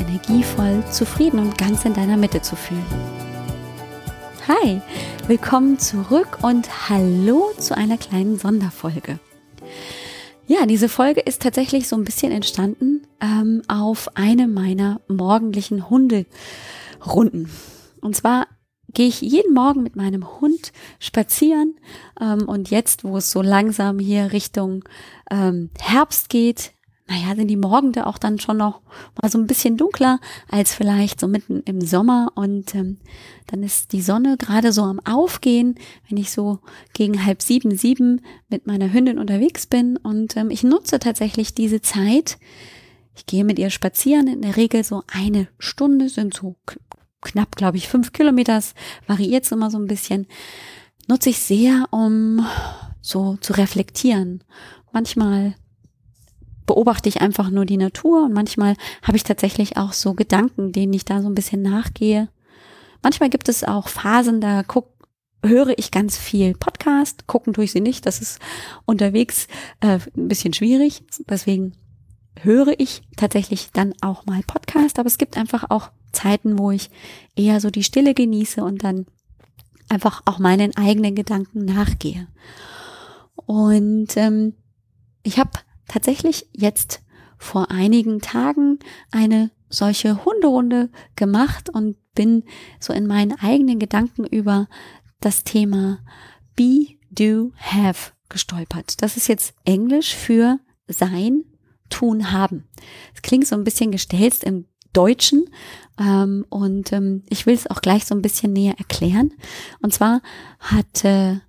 energievoll, zufrieden und ganz in deiner Mitte zu fühlen. Hi, willkommen zurück und hallo zu einer kleinen Sonderfolge. Ja, diese Folge ist tatsächlich so ein bisschen entstanden ähm, auf eine meiner morgendlichen Hunderunden. Und zwar gehe ich jeden Morgen mit meinem Hund spazieren. Ähm, und jetzt, wo es so langsam hier Richtung ähm, Herbst geht, naja, sind die Morgende auch dann schon noch mal so ein bisschen dunkler als vielleicht so mitten im Sommer. Und ähm, dann ist die Sonne gerade so am Aufgehen, wenn ich so gegen halb sieben, sieben mit meiner Hündin unterwegs bin. Und ähm, ich nutze tatsächlich diese Zeit. Ich gehe mit ihr spazieren, in der Regel so eine Stunde, sind so knapp, glaube ich, fünf Kilometer, variiert es immer so ein bisschen. Nutze ich sehr, um so zu reflektieren. Manchmal beobachte ich einfach nur die Natur und manchmal habe ich tatsächlich auch so Gedanken, denen ich da so ein bisschen nachgehe. Manchmal gibt es auch Phasen, da guck, höre ich ganz viel Podcast, gucken tue ich sie nicht, das ist unterwegs äh, ein bisschen schwierig, deswegen höre ich tatsächlich dann auch mal Podcast, aber es gibt einfach auch Zeiten, wo ich eher so die Stille genieße und dann einfach auch meinen eigenen Gedanken nachgehe. Und ähm, ich habe tatsächlich jetzt vor einigen Tagen eine solche Hunderunde gemacht und bin so in meinen eigenen Gedanken über das Thema Be, Do, Have gestolpert. Das ist jetzt Englisch für sein, tun, haben. Es klingt so ein bisschen gestelzt im Deutschen ähm, und ähm, ich will es auch gleich so ein bisschen näher erklären. Und zwar hatte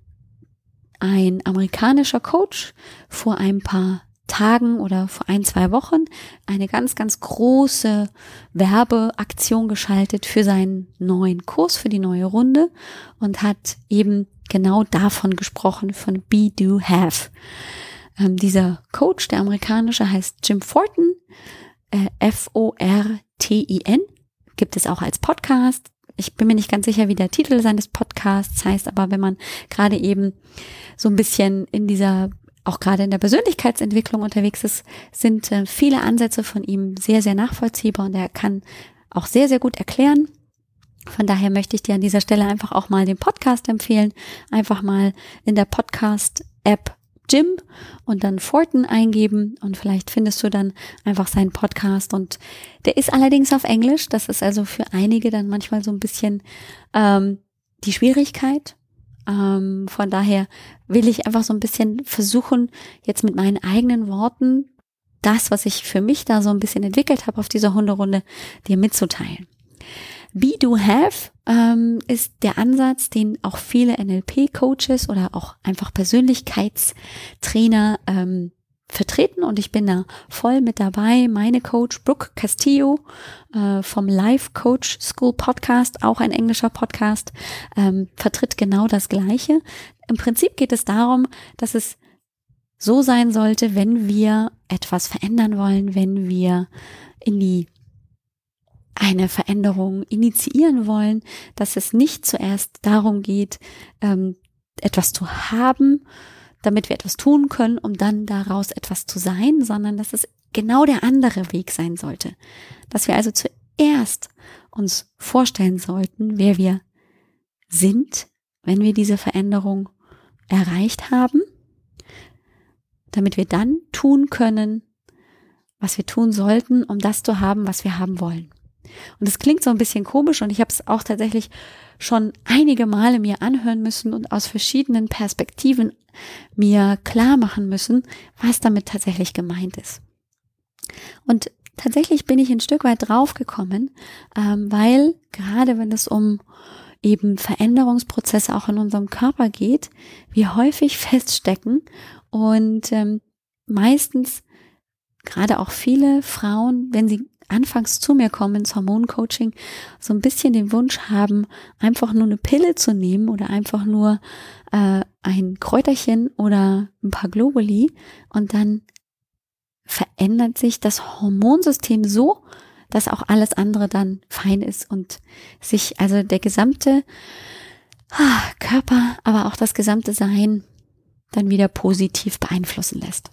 ein amerikanischer Coach vor ein paar Tagen oder vor ein, zwei Wochen eine ganz, ganz große Werbeaktion geschaltet für seinen neuen Kurs, für die neue Runde und hat eben genau davon gesprochen, von Be, Do, Have. Ähm, dieser Coach, der amerikanische, heißt Jim Fortin, äh, F-O-R-T-I-N, gibt es auch als Podcast. Ich bin mir nicht ganz sicher, wie der Titel seines Podcasts heißt, aber wenn man gerade eben so ein bisschen in dieser auch gerade in der Persönlichkeitsentwicklung unterwegs ist, sind äh, viele Ansätze von ihm sehr, sehr nachvollziehbar und er kann auch sehr, sehr gut erklären. Von daher möchte ich dir an dieser Stelle einfach auch mal den Podcast empfehlen. Einfach mal in der Podcast-App Jim und dann Fortin eingeben und vielleicht findest du dann einfach seinen Podcast und der ist allerdings auf Englisch. Das ist also für einige dann manchmal so ein bisschen ähm, die Schwierigkeit. Ähm, von daher will ich einfach so ein bisschen versuchen, jetzt mit meinen eigenen Worten das, was ich für mich da so ein bisschen entwickelt habe auf dieser Hunderunde, dir mitzuteilen. Be Do Have ähm, ist der Ansatz, den auch viele NLP-Coaches oder auch einfach Persönlichkeitstrainer ähm, vertreten und ich bin da voll mit dabei. Meine Coach Brooke Castillo äh, vom Life Coach School Podcast, auch ein englischer Podcast, ähm, vertritt genau das Gleiche. Im Prinzip geht es darum, dass es so sein sollte, wenn wir etwas verändern wollen, wenn wir in die eine Veränderung initiieren wollen, dass es nicht zuerst darum geht, ähm, etwas zu haben, damit wir etwas tun können, um dann daraus etwas zu sein, sondern dass es genau der andere Weg sein sollte. Dass wir also zuerst uns vorstellen sollten, wer wir sind, wenn wir diese Veränderung erreicht haben, damit wir dann tun können, was wir tun sollten, um das zu haben, was wir haben wollen. Und es klingt so ein bisschen komisch und ich habe es auch tatsächlich schon einige Male mir anhören müssen und aus verschiedenen Perspektiven mir klar machen müssen, was damit tatsächlich gemeint ist. Und tatsächlich bin ich ein Stück weit draufgekommen, ähm, weil gerade wenn es um eben Veränderungsprozesse auch in unserem Körper geht, wir häufig feststecken und ähm, meistens gerade auch viele Frauen, wenn sie anfangs zu mir kommen ins Hormoncoaching, so ein bisschen den Wunsch haben, einfach nur eine Pille zu nehmen oder einfach nur äh, ein Kräuterchen oder ein paar Globuli und dann verändert sich das Hormonsystem so, dass auch alles andere dann fein ist und sich also der gesamte ah, Körper, aber auch das gesamte Sein dann wieder positiv beeinflussen lässt.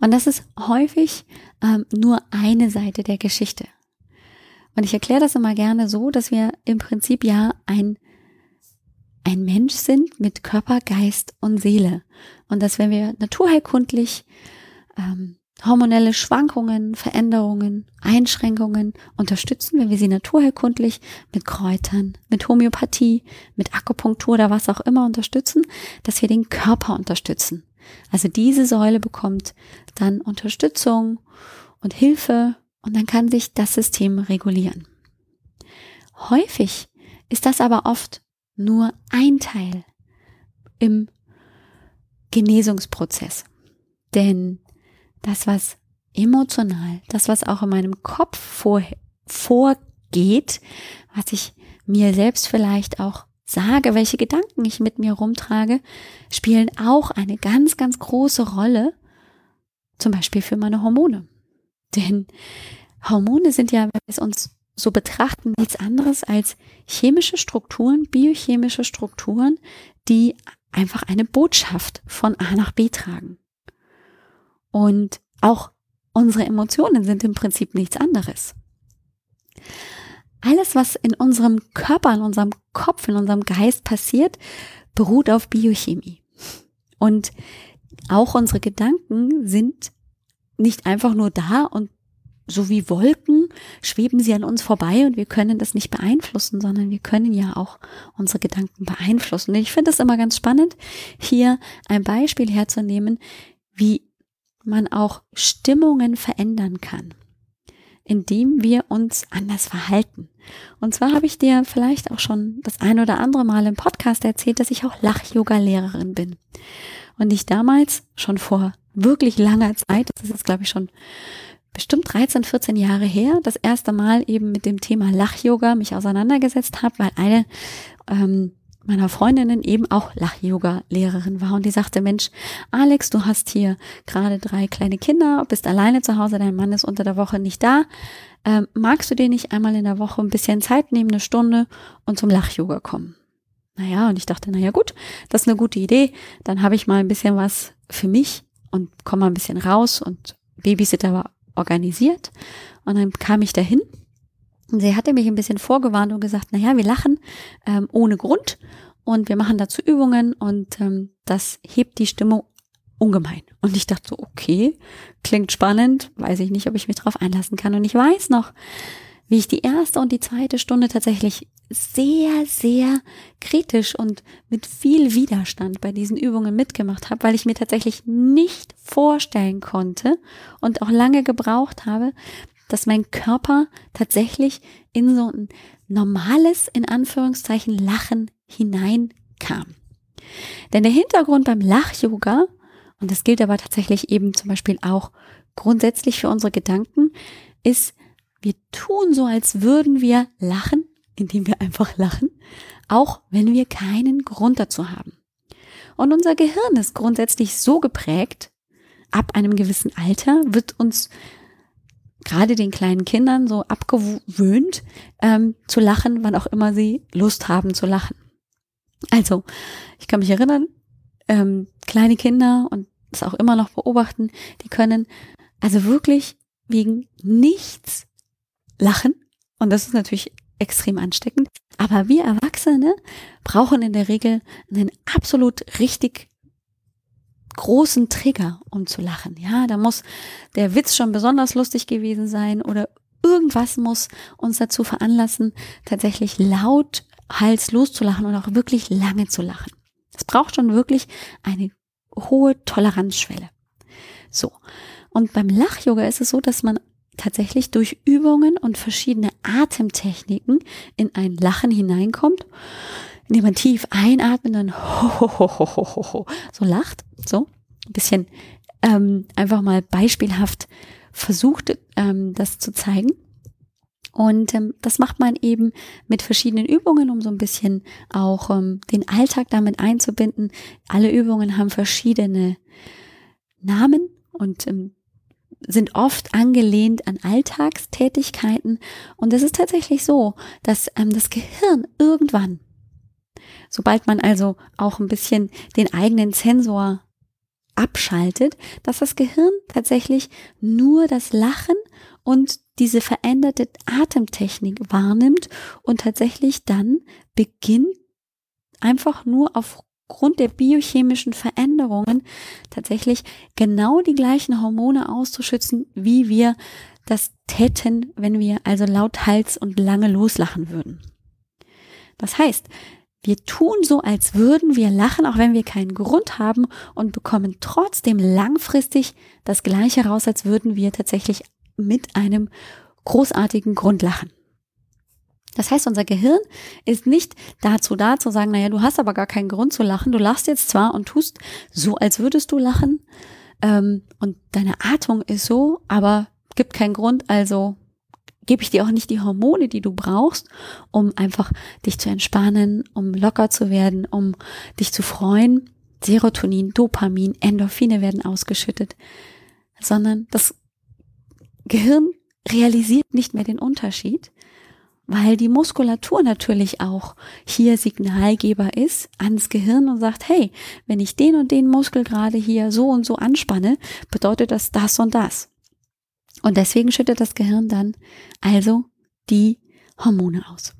Und das ist häufig ähm, nur eine Seite der Geschichte. Und ich erkläre das immer gerne so, dass wir im Prinzip ja ein, ein Mensch sind mit Körper, Geist und Seele. Und dass wenn wir naturheilkundlich ähm, hormonelle Schwankungen, Veränderungen, Einschränkungen unterstützen, wenn wir sie naturheilkundlich mit Kräutern, mit Homöopathie, mit Akupunktur oder was auch immer unterstützen, dass wir den Körper unterstützen. Also diese Säule bekommt dann Unterstützung und Hilfe und dann kann sich das System regulieren. Häufig ist das aber oft nur ein Teil im Genesungsprozess. Denn das, was emotional, das, was auch in meinem Kopf vor, vorgeht, was ich mir selbst vielleicht auch sage, welche Gedanken ich mit mir rumtrage, spielen auch eine ganz, ganz große Rolle, zum Beispiel für meine Hormone. Denn Hormone sind ja, wenn wir es uns so betrachten, nichts anderes als chemische Strukturen, biochemische Strukturen, die einfach eine Botschaft von A nach B tragen. Und auch unsere Emotionen sind im Prinzip nichts anderes. Alles, was in unserem Körper, in unserem Kopf, in unserem Geist passiert, beruht auf Biochemie. Und auch unsere Gedanken sind nicht einfach nur da und so wie Wolken schweben sie an uns vorbei und wir können das nicht beeinflussen, sondern wir können ja auch unsere Gedanken beeinflussen. Und ich finde es immer ganz spannend, hier ein Beispiel herzunehmen, wie man auch Stimmungen verändern kann, indem wir uns anders verhalten. Und zwar habe ich dir vielleicht auch schon das ein oder andere Mal im Podcast erzählt, dass ich auch Lach-Yoga-Lehrerin bin. Und ich damals schon vor wirklich langer Zeit, das ist jetzt glaube ich schon bestimmt 13, 14 Jahre her, das erste Mal eben mit dem Thema Lach-Yoga mich auseinandergesetzt habe, weil eine ähm, meiner Freundinnen eben auch Lach-Yoga-Lehrerin war und die sagte, Mensch, Alex, du hast hier gerade drei kleine Kinder, bist alleine zu Hause, dein Mann ist unter der Woche nicht da. Ähm, magst du dir nicht einmal in der Woche ein bisschen Zeit nehmen, eine Stunde und zum Lach-Yoga kommen? Naja, und ich dachte, naja gut, das ist eine gute Idee. Dann habe ich mal ein bisschen was für mich und komme mal ein bisschen raus und Babysitter war organisiert. Und dann kam ich dahin und sie hatte mich ein bisschen vorgewarnt und gesagt, naja, wir lachen ähm, ohne Grund und wir machen dazu Übungen und ähm, das hebt die Stimmung ungemein. Und ich dachte so, okay, klingt spannend, weiß ich nicht, ob ich mich darauf einlassen kann. Und ich weiß noch, wie ich die erste und die zweite Stunde tatsächlich sehr, sehr kritisch und mit viel Widerstand bei diesen Übungen mitgemacht habe, weil ich mir tatsächlich nicht vorstellen konnte und auch lange gebraucht habe, dass mein Körper tatsächlich in so ein normales, in Anführungszeichen, Lachen hineinkam. Denn der Hintergrund beim Lach-Yoga, und das gilt aber tatsächlich eben zum Beispiel auch grundsätzlich für unsere Gedanken, ist, wir tun so, als würden wir lachen, indem wir einfach lachen, auch wenn wir keinen Grund dazu haben. Und unser Gehirn ist grundsätzlich so geprägt, ab einem gewissen Alter wird uns gerade den kleinen Kindern so abgewöhnt, ähm, zu lachen, wann auch immer sie Lust haben zu lachen. Also, ich kann mich erinnern, ähm, kleine Kinder und das auch immer noch beobachten, die können also wirklich wegen nichts lachen. Und das ist natürlich extrem ansteckend. Aber wir Erwachsene brauchen in der Regel einen absolut richtig großen Trigger, um zu lachen. Ja, da muss der Witz schon besonders lustig gewesen sein oder irgendwas muss uns dazu veranlassen, tatsächlich laut Hals loszulachen und auch wirklich lange zu lachen. Es braucht schon wirklich eine hohe Toleranzschwelle. So. Und beim Lach-Yoga ist es so, dass man tatsächlich durch Übungen und verschiedene Atemtechniken in ein Lachen hineinkommt indem man tief einatmet, dann ho, ho, ho, ho, ho, ho, so lacht, so ein bisschen ähm, einfach mal beispielhaft versucht, ähm, das zu zeigen. Und ähm, das macht man eben mit verschiedenen Übungen, um so ein bisschen auch ähm, den Alltag damit einzubinden. Alle Übungen haben verschiedene Namen und ähm, sind oft angelehnt an Alltagstätigkeiten. Und es ist tatsächlich so, dass ähm, das Gehirn irgendwann, sobald man also auch ein bisschen den eigenen Sensor abschaltet, dass das Gehirn tatsächlich nur das Lachen und diese veränderte Atemtechnik wahrnimmt und tatsächlich dann beginnt einfach nur aufgrund der biochemischen Veränderungen tatsächlich genau die gleichen Hormone auszuschützen, wie wir das täten, wenn wir also laut Hals und lange loslachen würden. Das heißt, wir tun so, als würden wir lachen, auch wenn wir keinen Grund haben und bekommen trotzdem langfristig das gleiche raus, als würden wir tatsächlich mit einem großartigen Grund lachen. Das heißt, unser Gehirn ist nicht dazu da zu sagen, naja, du hast aber gar keinen Grund zu lachen. Du lachst jetzt zwar und tust so, als würdest du lachen. Ähm, und deine Atmung ist so, aber gibt keinen Grund, also gebe ich dir auch nicht die Hormone, die du brauchst, um einfach dich zu entspannen, um locker zu werden, um dich zu freuen. Serotonin, Dopamin, Endorphine werden ausgeschüttet, sondern das Gehirn realisiert nicht mehr den Unterschied, weil die Muskulatur natürlich auch hier Signalgeber ist ans Gehirn und sagt, hey, wenn ich den und den Muskel gerade hier so und so anspanne, bedeutet das das und das. Und deswegen schüttet das Gehirn dann also die Hormone aus.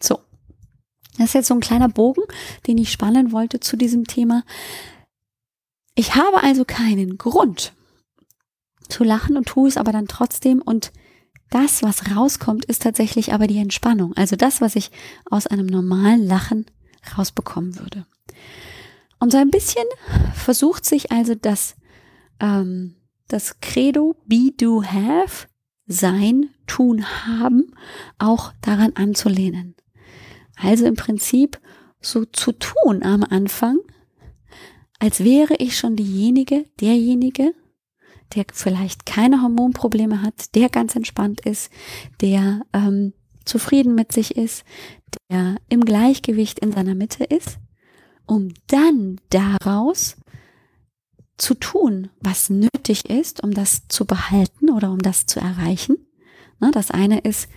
So. Das ist jetzt so ein kleiner Bogen, den ich spannen wollte zu diesem Thema. Ich habe also keinen Grund zu lachen und tue es aber dann trotzdem und das, was rauskommt, ist tatsächlich aber die Entspannung. Also das, was ich aus einem normalen Lachen rausbekommen würde. Und so ein bisschen versucht sich also das ähm, das Credo Be Do Have, sein, tun, haben, auch daran anzulehnen. Also im Prinzip so zu tun am Anfang, als wäre ich schon diejenige, derjenige, der vielleicht keine Hormonprobleme hat, der ganz entspannt ist, der ähm, zufrieden mit sich ist, der im Gleichgewicht in seiner Mitte ist, um dann daraus zu tun, was nötig ist, um das zu behalten oder um das zu erreichen. Ne, das eine ist,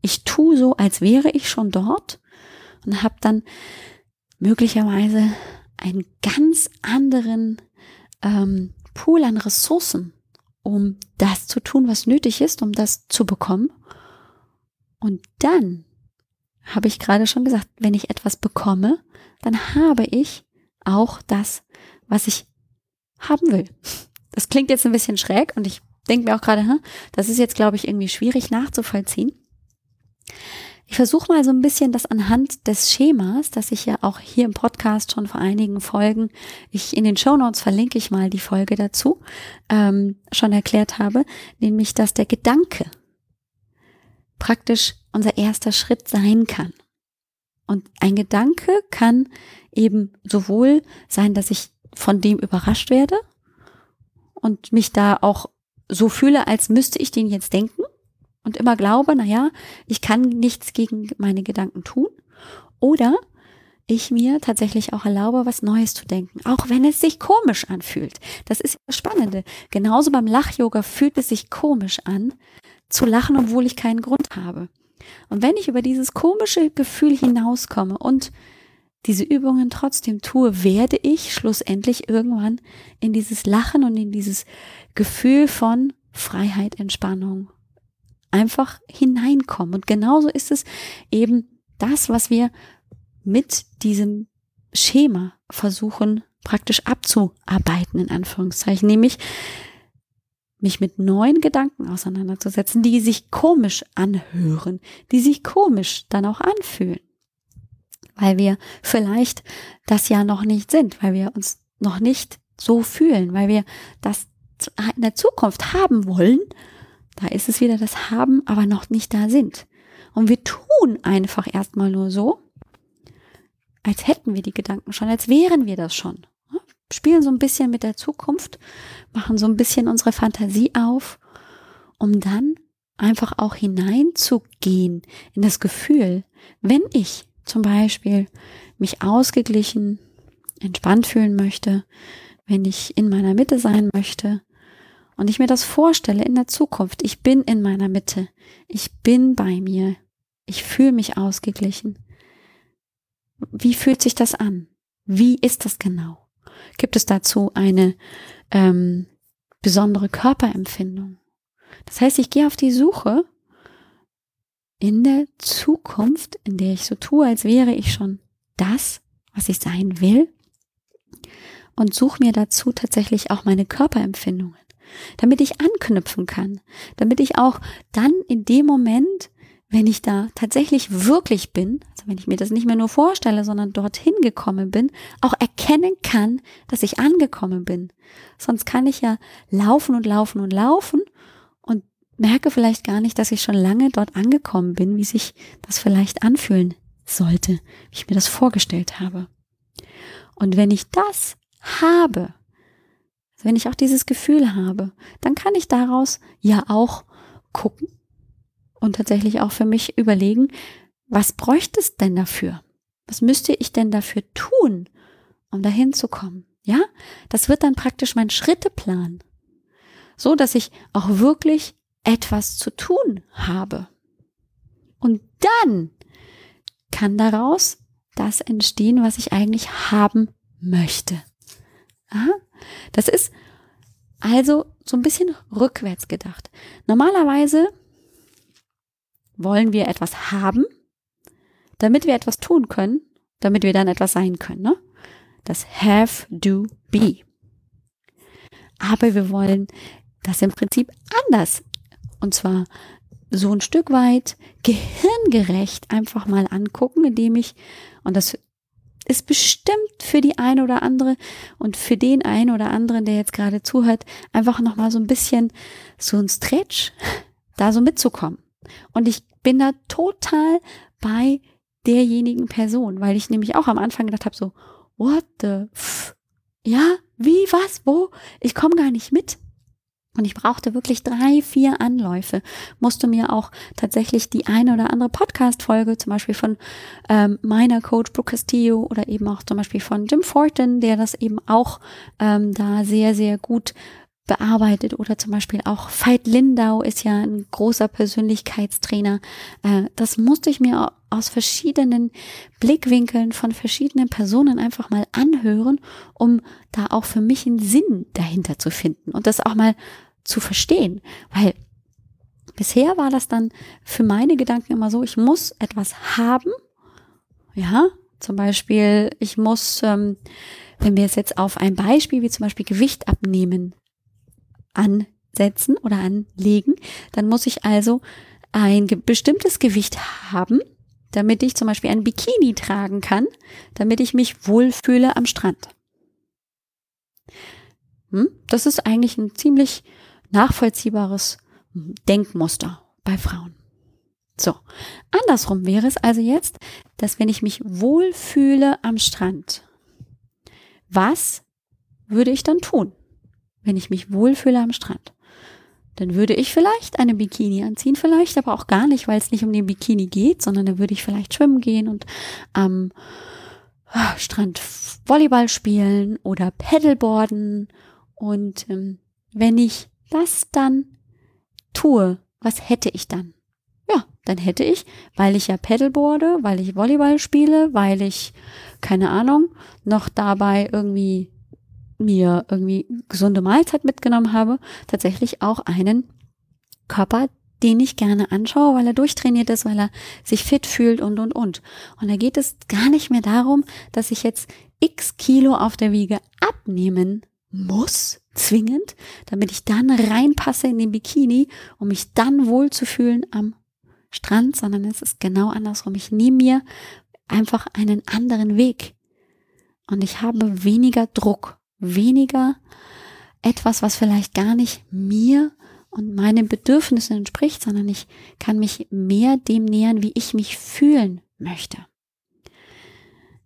ich tue so, als wäre ich schon dort und habe dann möglicherweise einen ganz anderen ähm, Pool an Ressourcen, um das zu tun, was nötig ist, um das zu bekommen. Und dann habe ich gerade schon gesagt, wenn ich etwas bekomme, dann habe ich auch das, was ich haben will. Das klingt jetzt ein bisschen schräg und ich denke mir auch gerade, das ist jetzt, glaube ich, irgendwie schwierig nachzuvollziehen. Ich versuche mal so ein bisschen das anhand des Schemas, das ich ja auch hier im Podcast schon vor einigen Folgen, ich in den Show Notes verlinke ich mal die Folge dazu, ähm, schon erklärt habe, nämlich, dass der Gedanke praktisch unser erster Schritt sein kann. Und ein Gedanke kann eben sowohl sein, dass ich von dem überrascht werde und mich da auch so fühle, als müsste ich den jetzt denken und immer glaube, na ja, ich kann nichts gegen meine Gedanken tun. Oder ich mir tatsächlich auch erlaube, was Neues zu denken, auch wenn es sich komisch anfühlt. Das ist das Spannende. Genauso beim Lach-Yoga fühlt es sich komisch an, zu lachen, obwohl ich keinen Grund habe. Und wenn ich über dieses komische Gefühl hinauskomme und diese Übungen trotzdem tue, werde ich schlussendlich irgendwann in dieses Lachen und in dieses Gefühl von Freiheit, Entspannung einfach hineinkommen. Und genauso ist es eben das, was wir mit diesem Schema versuchen praktisch abzuarbeiten, in Anführungszeichen, nämlich mich mit neuen Gedanken auseinanderzusetzen, die sich komisch anhören, die sich komisch dann auch anfühlen weil wir vielleicht das ja noch nicht sind, weil wir uns noch nicht so fühlen, weil wir das in der Zukunft haben wollen. Da ist es wieder das Haben, aber noch nicht da sind. Und wir tun einfach erstmal nur so, als hätten wir die Gedanken schon, als wären wir das schon. Spielen so ein bisschen mit der Zukunft, machen so ein bisschen unsere Fantasie auf um dann einfach auch hineinzugehen in das Gefühl, wenn ich zum Beispiel mich ausgeglichen, entspannt fühlen möchte, wenn ich in meiner Mitte sein möchte und ich mir das vorstelle in der Zukunft, ich bin in meiner Mitte, ich bin bei mir, ich fühle mich ausgeglichen. Wie fühlt sich das an? Wie ist das genau? Gibt es dazu eine ähm, besondere Körperempfindung? Das heißt, ich gehe auf die Suche in der Zukunft, in der ich so tue, als wäre ich schon das, was ich sein will, und suche mir dazu tatsächlich auch meine Körperempfindungen, damit ich anknüpfen kann, damit ich auch dann in dem Moment, wenn ich da tatsächlich wirklich bin, also wenn ich mir das nicht mehr nur vorstelle, sondern dorthin gekommen bin, auch erkennen kann, dass ich angekommen bin. Sonst kann ich ja laufen und laufen und laufen merke vielleicht gar nicht, dass ich schon lange dort angekommen bin, wie sich das vielleicht anfühlen sollte, wie ich mir das vorgestellt habe. Und wenn ich das habe, wenn ich auch dieses Gefühl habe, dann kann ich daraus ja auch gucken und tatsächlich auch für mich überlegen, was bräuchte es denn dafür? Was müsste ich denn dafür tun, um dahin zu kommen? Ja, das wird dann praktisch mein Schritteplan. So, dass ich auch wirklich etwas zu tun habe. Und dann kann daraus das entstehen, was ich eigentlich haben möchte. Aha. Das ist also so ein bisschen rückwärts gedacht. Normalerweise wollen wir etwas haben, damit wir etwas tun können, damit wir dann etwas sein können. Ne? Das have, do, be. Aber wir wollen das im Prinzip anders und zwar so ein Stück weit gehirngerecht einfach mal angucken, indem ich, und das ist bestimmt für die eine oder andere und für den einen oder anderen, der jetzt gerade zuhört, einfach nochmal so ein bisschen so ein Stretch, da so mitzukommen. Und ich bin da total bei derjenigen Person, weil ich nämlich auch am Anfang gedacht habe, so, what the f? Ja, wie, was, wo? Ich komme gar nicht mit. Und ich brauchte wirklich drei, vier Anläufe, musste mir auch tatsächlich die eine oder andere Podcast-Folge, zum Beispiel von ähm, meiner Coach Brooke Castillo oder eben auch zum Beispiel von Jim Fortin, der das eben auch ähm, da sehr, sehr gut bearbeitet oder zum Beispiel auch Veit Lindau ist ja ein großer Persönlichkeitstrainer. Äh, das musste ich mir aus verschiedenen Blickwinkeln von verschiedenen Personen einfach mal anhören, um da auch für mich einen Sinn dahinter zu finden und das auch mal zu verstehen, weil bisher war das dann für meine Gedanken immer so, ich muss etwas haben, ja, zum Beispiel, ich muss, ähm, wenn wir es jetzt auf ein Beispiel wie zum Beispiel Gewicht abnehmen ansetzen oder anlegen, dann muss ich also ein bestimmtes Gewicht haben, damit ich zum Beispiel ein Bikini tragen kann, damit ich mich wohlfühle am Strand. Hm? Das ist eigentlich ein ziemlich nachvollziehbares Denkmuster bei Frauen. So, andersrum wäre es also jetzt, dass wenn ich mich wohlfühle am Strand, was würde ich dann tun, wenn ich mich wohlfühle am Strand? Dann würde ich vielleicht eine Bikini anziehen, vielleicht aber auch gar nicht, weil es nicht um den Bikini geht, sondern dann würde ich vielleicht schwimmen gehen und am ah, Strand Volleyball spielen oder Paddleboarden. Und ähm, wenn ich das dann tue, was hätte ich dann? Ja, dann hätte ich, weil ich ja Paddleboarde, weil ich Volleyball spiele, weil ich, keine Ahnung, noch dabei irgendwie mir irgendwie gesunde Mahlzeit mitgenommen habe, tatsächlich auch einen Körper, den ich gerne anschaue, weil er durchtrainiert ist, weil er sich fit fühlt und, und, und. Und da geht es gar nicht mehr darum, dass ich jetzt x Kilo auf der Wiege abnehmen muss, zwingend, damit ich dann reinpasse in den Bikini, um mich dann wohl zu fühlen am Strand, sondern es ist genau andersrum. Ich nehme mir einfach einen anderen Weg und ich habe weniger Druck, weniger etwas, was vielleicht gar nicht mir und meinen Bedürfnissen entspricht, sondern ich kann mich mehr dem nähern, wie ich mich fühlen möchte.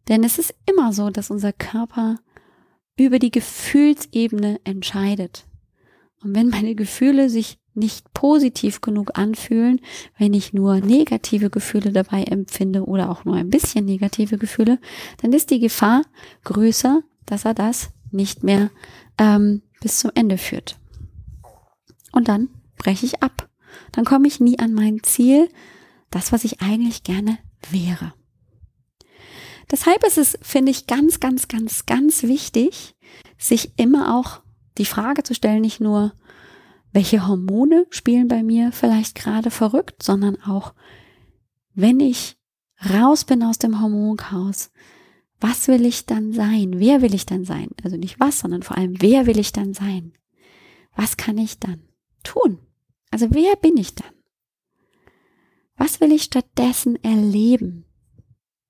Denn es ist immer so, dass unser Körper über die Gefühlsebene entscheidet. Und wenn meine Gefühle sich nicht positiv genug anfühlen, wenn ich nur negative Gefühle dabei empfinde oder auch nur ein bisschen negative Gefühle, dann ist die Gefahr größer, dass er das nicht mehr ähm, bis zum Ende führt. Und dann breche ich ab. Dann komme ich nie an mein Ziel, das, was ich eigentlich gerne wäre. Deshalb ist es, finde ich, ganz, ganz, ganz, ganz wichtig, sich immer auch die Frage zu stellen, nicht nur, welche Hormone spielen bei mir vielleicht gerade verrückt, sondern auch, wenn ich raus bin aus dem Hormonchaos, was will ich dann sein? Wer will ich dann sein? Also nicht was, sondern vor allem, wer will ich dann sein? Was kann ich dann tun? Also wer bin ich dann? Was will ich stattdessen erleben?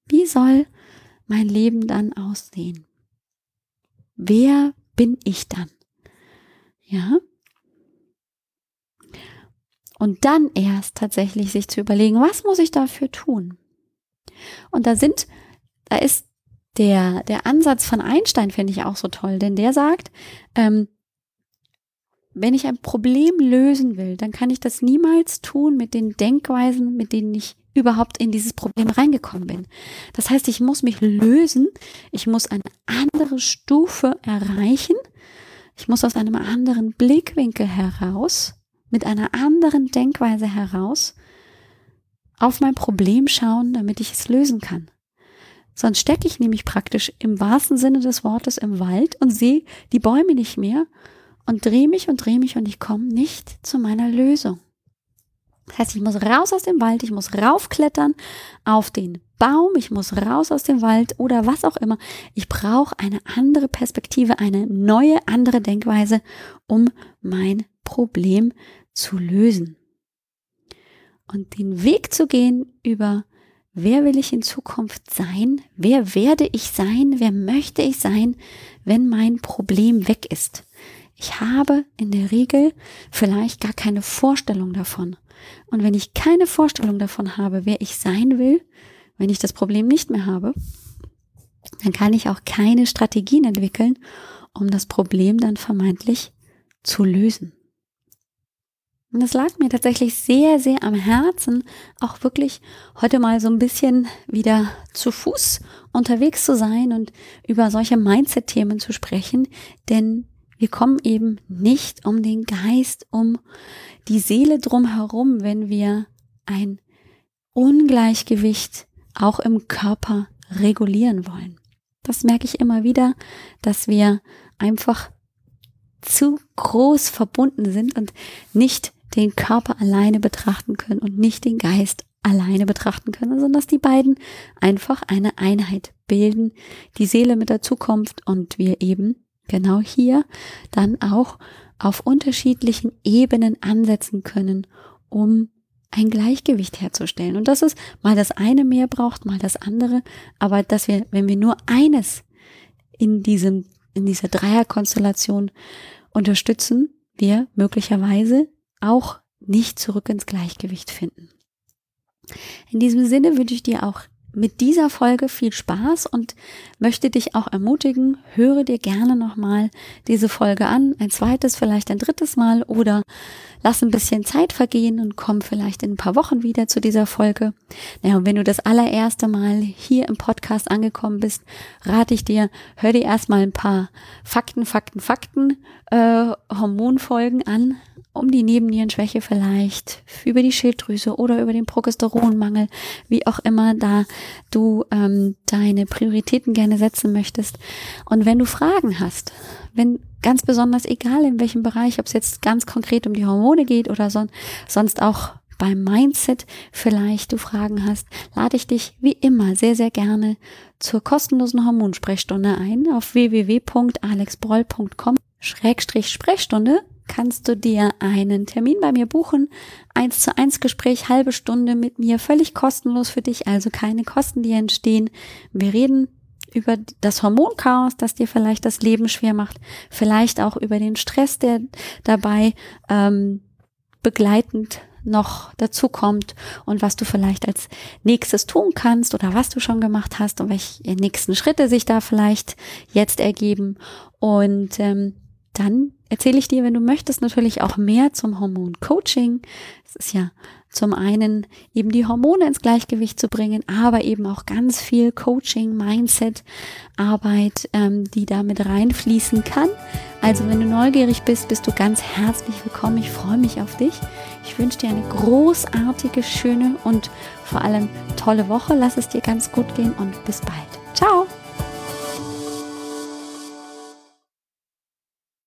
Wie soll mein Leben dann aussehen? Wer bin ich dann? Ja? Und dann erst tatsächlich sich zu überlegen, was muss ich dafür tun? Und da sind, da ist der, der Ansatz von Einstein finde ich auch so toll, denn der sagt, ähm, wenn ich ein Problem lösen will, dann kann ich das niemals tun mit den Denkweisen, mit denen ich überhaupt in dieses Problem reingekommen bin. Das heißt, ich muss mich lösen, ich muss eine andere Stufe erreichen, ich muss aus einem anderen Blickwinkel heraus, mit einer anderen Denkweise heraus, auf mein Problem schauen, damit ich es lösen kann. Sonst stecke ich nämlich praktisch im wahrsten Sinne des Wortes im Wald und sehe die Bäume nicht mehr und drehe mich und drehe mich und ich komme nicht zu meiner Lösung. Das heißt, ich muss raus aus dem Wald, ich muss raufklettern auf den Baum, ich muss raus aus dem Wald oder was auch immer. Ich brauche eine andere Perspektive, eine neue, andere Denkweise, um mein Problem zu lösen. Und den Weg zu gehen über wer will ich in Zukunft sein, wer werde ich sein, wer möchte ich sein, wenn mein Problem weg ist. Ich habe in der Regel vielleicht gar keine Vorstellung davon. Und wenn ich keine Vorstellung davon habe, wer ich sein will, wenn ich das Problem nicht mehr habe, dann kann ich auch keine Strategien entwickeln, um das Problem dann vermeintlich zu lösen. Und es lag mir tatsächlich sehr, sehr am Herzen, auch wirklich heute mal so ein bisschen wieder zu Fuß unterwegs zu sein und über solche Mindset-Themen zu sprechen, denn wir kommen eben nicht um den Geist, um die Seele drumherum, wenn wir ein Ungleichgewicht auch im Körper regulieren wollen. Das merke ich immer wieder, dass wir einfach zu groß verbunden sind und nicht den Körper alleine betrachten können und nicht den Geist alleine betrachten können, sondern dass die beiden einfach eine Einheit bilden, die Seele mit der Zukunft und wir eben genau hier dann auch auf unterschiedlichen Ebenen ansetzen können, um ein Gleichgewicht herzustellen. Und dass es mal das eine mehr braucht, mal das andere, aber dass wir, wenn wir nur eines in diesem, in dieser Dreierkonstellation unterstützen, wir möglicherweise auch nicht zurück ins Gleichgewicht finden. In diesem Sinne wünsche ich dir auch mit dieser Folge viel Spaß und möchte dich auch ermutigen, höre dir gerne nochmal diese Folge an, ein zweites, vielleicht ein drittes Mal oder lass ein bisschen Zeit vergehen und komm vielleicht in ein paar Wochen wieder zu dieser Folge. Naja, und wenn du das allererste Mal hier im Podcast angekommen bist, rate ich dir, hör dir erstmal ein paar Fakten, Fakten, Fakten, äh, Hormonfolgen an, um die Nebennierenschwäche vielleicht, über die Schilddrüse oder über den Progesteronmangel, wie auch immer da du ähm, deine Prioritäten gerne setzen möchtest. Und wenn du Fragen hast, wenn ganz besonders egal in welchem Bereich, ob es jetzt ganz konkret um die Hormone geht oder son sonst auch beim Mindset vielleicht du Fragen hast, lade ich dich wie immer sehr, sehr gerne zur kostenlosen Hormonsprechstunde ein auf www.alexbroll.com Schrägstrich Sprechstunde kannst du dir einen Termin bei mir buchen. Eins zu eins Gespräch, halbe Stunde mit mir, völlig kostenlos für dich, also keine Kosten, die entstehen. Wir reden über das Hormonchaos, das dir vielleicht das Leben schwer macht, vielleicht auch über den Stress, der dabei ähm, begleitend noch dazu kommt und was du vielleicht als nächstes tun kannst oder was du schon gemacht hast und welche nächsten Schritte sich da vielleicht jetzt ergeben. Und ähm, dann erzähle ich dir, wenn du möchtest, natürlich auch mehr zum Hormon-Coaching. Es ist ja zum einen eben die Hormone ins Gleichgewicht zu bringen, aber eben auch ganz viel Coaching, Mindset, Arbeit, ähm, die da mit reinfließen kann. Also wenn du neugierig bist, bist du ganz herzlich willkommen. Ich freue mich auf dich. Ich wünsche dir eine großartige, schöne und vor allem tolle Woche. Lass es dir ganz gut gehen und bis bald.